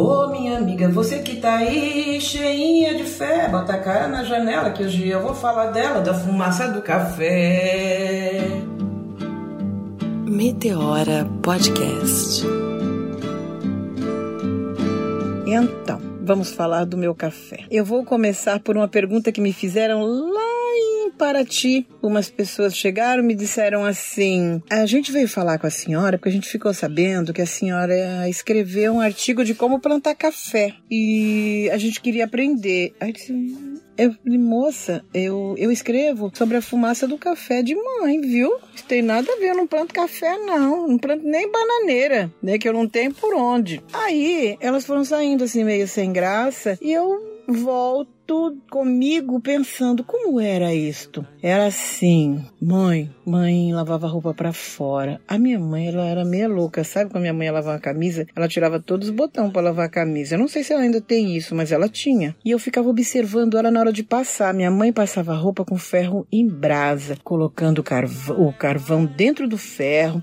Ô minha amiga, você que tá aí cheinha de fé, bota a cara na janela que hoje eu vou falar dela, da fumaça do café. Meteora Podcast. Então, vamos falar do meu café. Eu vou começar por uma pergunta que me fizeram lá Paraty. Umas pessoas chegaram e me disseram assim: a gente veio falar com a senhora porque a gente ficou sabendo que a senhora escreveu um artigo de como plantar café e a gente queria aprender. Aí eu disse, eu moça, eu, eu escrevo sobre a fumaça do café de mãe, viu? Isso tem nada a ver, eu não planto café, não. Não planto nem bananeira, né? Que eu não tenho por onde. Aí elas foram saindo assim, meio sem graça, e eu volto comigo pensando como era isto. Era assim, mãe, mãe lavava roupa para fora. A minha mãe, ela era meia louca, sabe? Quando a minha mãe ia lavar a camisa, ela tirava todos os botões para lavar a camisa. Eu não sei se ela ainda tem isso, mas ela tinha. E eu ficava observando ela na hora de passar. Minha mãe passava roupa com ferro em brasa, colocando o carvão, dentro do ferro,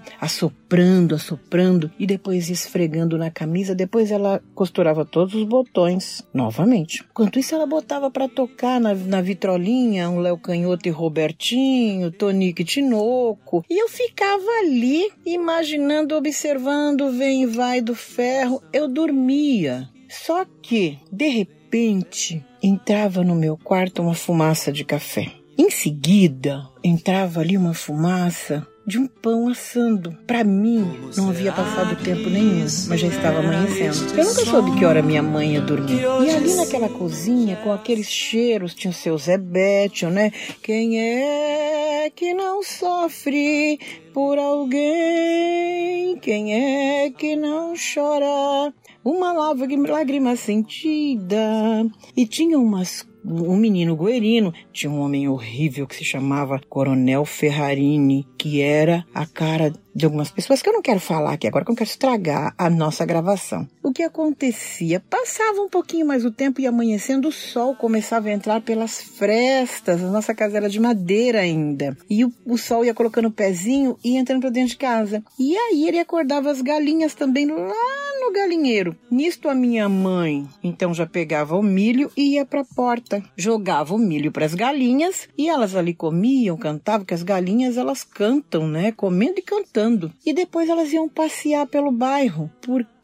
assoprando, assoprando e depois esfregando na camisa. Depois ela costurava todos os botões novamente. Enquanto isso, ela botava para tocar na, na vitrolinha um Léo Canhoto e Robertinho, Tonique Tinoco. E eu ficava ali, imaginando, observando vem e vai do ferro. Eu dormia. Só que, de repente, entrava no meu quarto uma fumaça de café. Em seguida, entrava ali uma fumaça de um pão assando. Para mim, não havia passado tempo nenhum, mas já estava amanhecendo. Eu nunca soube que hora minha mãe ia dormir. E ali naquela cozinha, com aqueles cheiros, tinha o seu Zé Bétio, né? Quem é que não sofre por alguém? Quem é que não chora? Uma lágrima sentida. E tinha umas um menino guerino, tinha um homem horrível que se chamava Coronel Ferrarini, que era a cara de algumas pessoas que eu não quero falar aqui agora, que eu quero estragar a nossa gravação. Que acontecia? Passava um pouquinho mais o tempo e amanhecendo o sol começava a entrar pelas frestas. A nossa casa era de madeira ainda. E o, o sol ia colocando o pezinho e entrando para dentro de casa. E aí ele acordava as galinhas também lá no galinheiro. Nisto a minha mãe, então já pegava o milho e ia para a porta, jogava o milho para as galinhas e elas ali comiam, cantavam, que as galinhas elas cantam, né? Comendo e cantando e depois elas iam passear pelo bairro, porque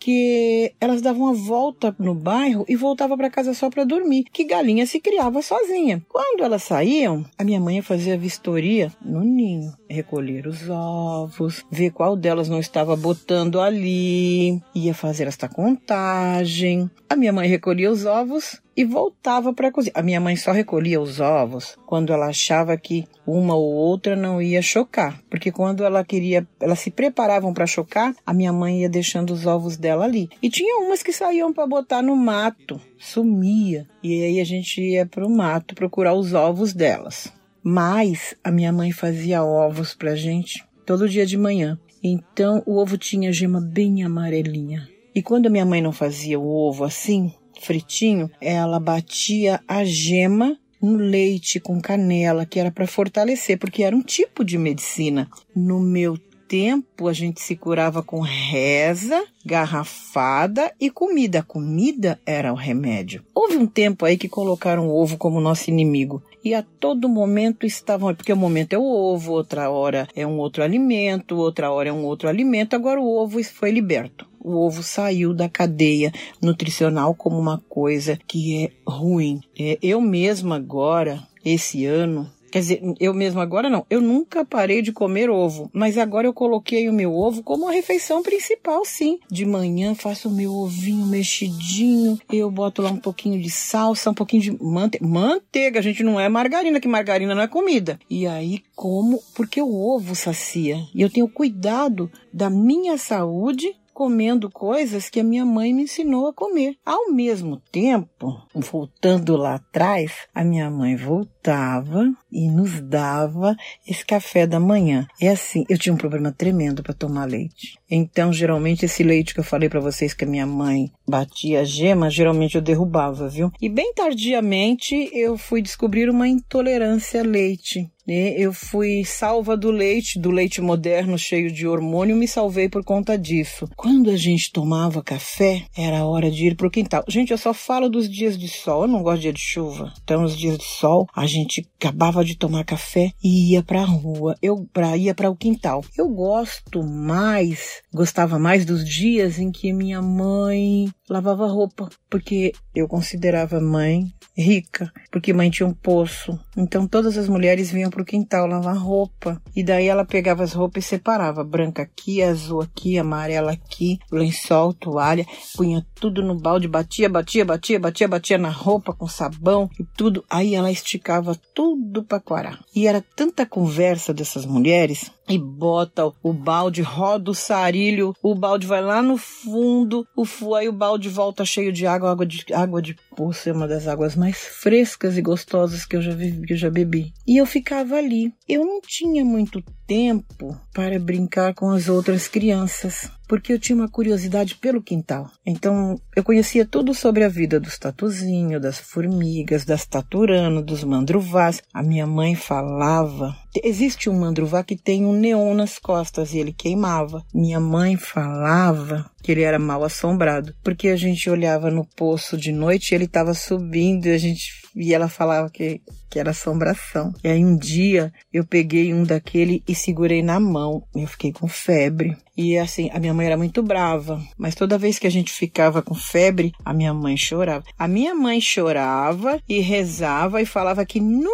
elas davam uma volta no bairro e voltavam para casa só para dormir, que galinha se criava sozinha. Quando elas saíam, a minha mãe fazia vistoria no ninho, recolher os ovos, ver qual delas não estava botando ali, ia fazer esta contagem. A minha mãe recolhia os ovos e voltava para a cozinha. A minha mãe só recolhia os ovos quando ela achava que uma ou outra não ia chocar, porque quando ela queria, elas se preparavam para chocar, a minha mãe ia deixando os ovos dela ali. E tinha umas que saíam para botar no mato, sumia, e aí a gente ia para o mato procurar os ovos delas. Mas a minha mãe fazia ovos pra gente todo dia de manhã. Então o ovo tinha gema bem amarelinha. E quando a minha mãe não fazia o ovo assim, fritinho, ela batia a gema no leite com canela, que era para fortalecer, porque era um tipo de medicina. No meu tempo, a gente se curava com reza, garrafada e comida. A comida era o remédio. Houve um tempo aí que colocaram o ovo como nosso inimigo. E a todo momento estavam, porque o momento é o ovo, outra hora é um outro alimento, outra hora é um outro alimento, agora o ovo foi liberto o ovo saiu da cadeia nutricional como uma coisa que é ruim. É, eu mesma agora, esse ano, Quer dizer, eu mesma agora não. Eu nunca parei de comer ovo, mas agora eu coloquei o meu ovo como a refeição principal, sim. De manhã faço o meu ovinho mexidinho, eu boto lá um pouquinho de salsa, um pouquinho de manteiga. Manteiga, a gente não é margarina, que margarina não é comida. E aí como, porque o ovo sacia. E eu tenho cuidado da minha saúde comendo coisas que a minha mãe me ensinou a comer. Ao mesmo tempo, voltando lá atrás, a minha mãe voltou botava e nos dava esse café da manhã. É assim, eu tinha um problema tremendo para tomar leite. Então, geralmente, esse leite que eu falei para vocês que a minha mãe batia a gema, geralmente eu derrubava, viu? E bem tardiamente eu fui descobrir uma intolerância a leite. Né? Eu fui salva do leite, do leite moderno cheio de hormônio, me salvei por conta disso. Quando a gente tomava café, era hora de ir pro quintal. Gente, eu só falo dos dias de sol, eu não gosto de dia de chuva. Então, os dias de sol, a gente acabava de tomar café e ia pra rua. Eu pra, ia para o quintal. Eu gosto mais, gostava mais dos dias em que minha mãe lavava roupa, porque eu considerava mãe rica, porque mãe tinha um poço. Então todas as mulheres vinham pro quintal lavar roupa. E daí ela pegava as roupas e separava, branca aqui, azul aqui, amarela aqui, lençol, toalha, punha tudo no balde, batia, batia, batia, batia, batia na roupa com sabão e tudo. Aí ela esticava tudo para coarar. E era tanta conversa dessas mulheres e bota o balde, roda o sarilho, o balde vai lá no fundo, o aí o balde volta cheio de água, água de água de poço é uma das águas mais frescas e gostosas que eu já vi, que eu já bebi. E eu ficava ali. Eu não tinha muito tempo para brincar com as outras crianças, porque eu tinha uma curiosidade pelo quintal. Então, eu conhecia tudo sobre a vida dos tatuzinhos, das formigas, das taturano, dos mandruvás. A minha mãe falava. Existe um mandruvá que tem um neon nas costas e ele queimava. Minha mãe falava que ele era mal assombrado, porque a gente olhava no poço de noite e ele estava subindo e a gente e ela falava que, que era assombração. E aí um dia eu peguei um daquele e segurei na mão. Eu fiquei com febre. E assim, a minha mãe era muito brava, mas toda vez que a gente ficava com febre, a minha mãe chorava. A minha mãe chorava e rezava e falava que nunca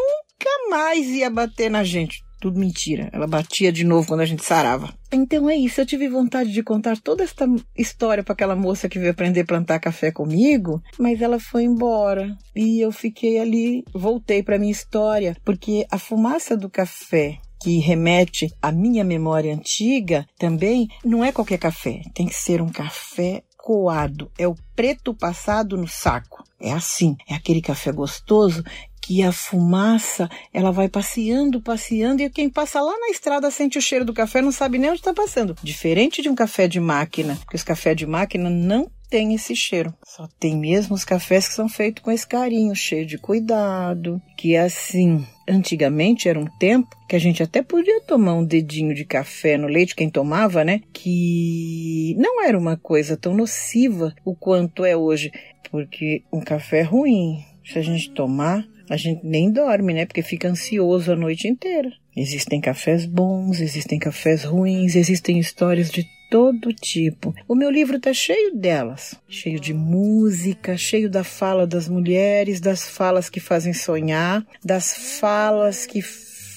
mais ia bater na gente. Tudo mentira. Ela batia de novo quando a gente sarava. Então é isso. Eu tive vontade de contar toda esta história para aquela moça que veio aprender a plantar café comigo, mas ela foi embora e eu fiquei ali, voltei para minha história, porque a fumaça do café que remete à minha memória antiga também não é qualquer café. Tem que ser um café coado. É o preto passado no saco. É assim, é aquele café gostoso que a fumaça ela vai passeando, passeando, e quem passa lá na estrada sente o cheiro do café, não sabe nem onde está passando. Diferente de um café de máquina, porque os cafés de máquina não tem esse cheiro. Só tem mesmo os cafés que são feitos com esse carinho, cheio de cuidado, que é assim. Antigamente era um tempo que a gente até podia tomar um dedinho de café no leite, quem tomava, né? Que não era uma coisa tão nociva o quanto é hoje, porque um café ruim, se a gente tomar, a gente nem dorme, né? Porque fica ansioso a noite inteira. Existem cafés bons, existem cafés ruins, existem histórias de todo tipo. O meu livro está cheio delas, cheio de música, cheio da fala das mulheres, das falas que fazem sonhar, das falas que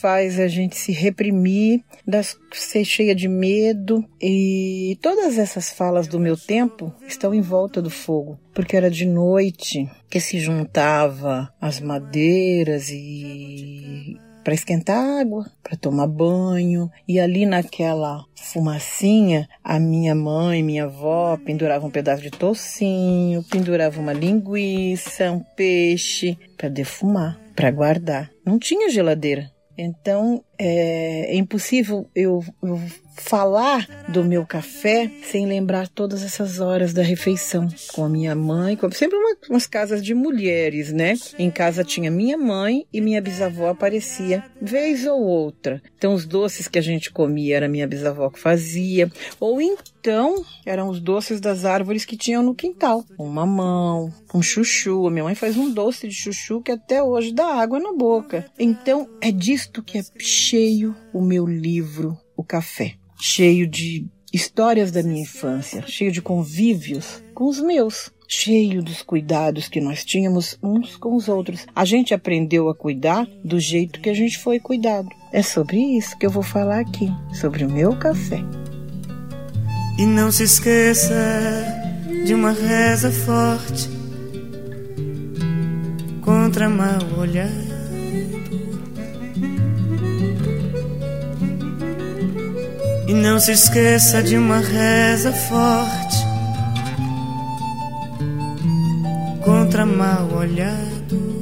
faz a gente se reprimir, das, ser cheia de medo. E todas essas falas do meu tempo estão em volta do fogo, porque era de noite que se juntava as madeiras e para esquentar água, para tomar banho. E ali naquela fumacinha, a minha mãe, minha avó penduravam um pedaço de tocinho, penduravam uma linguiça, um peixe para defumar, para guardar. Não tinha geladeira. Então é, é impossível eu, eu falar do meu café sem lembrar todas essas horas da refeição com a minha mãe, com, sempre uma, umas casas de mulheres, né? Em casa tinha minha mãe e minha bisavó aparecia vez ou outra. Então os doces que a gente comia era minha bisavó que fazia, ou então eram os doces das árvores que tinham no quintal, um mamão, um chuchu. A minha mãe faz um doce de chuchu que até hoje dá água na boca. Então é disto que é cheio o meu livro, O Café cheio de histórias da minha infância, cheio de convívios com os meus, cheio dos cuidados que nós tínhamos uns com os outros. A gente aprendeu a cuidar do jeito que a gente foi cuidado. É sobre isso que eu vou falar aqui, sobre o meu café. E não se esqueça de uma reza forte contra mal olhar E não se esqueça de uma reza forte contra mal olhado.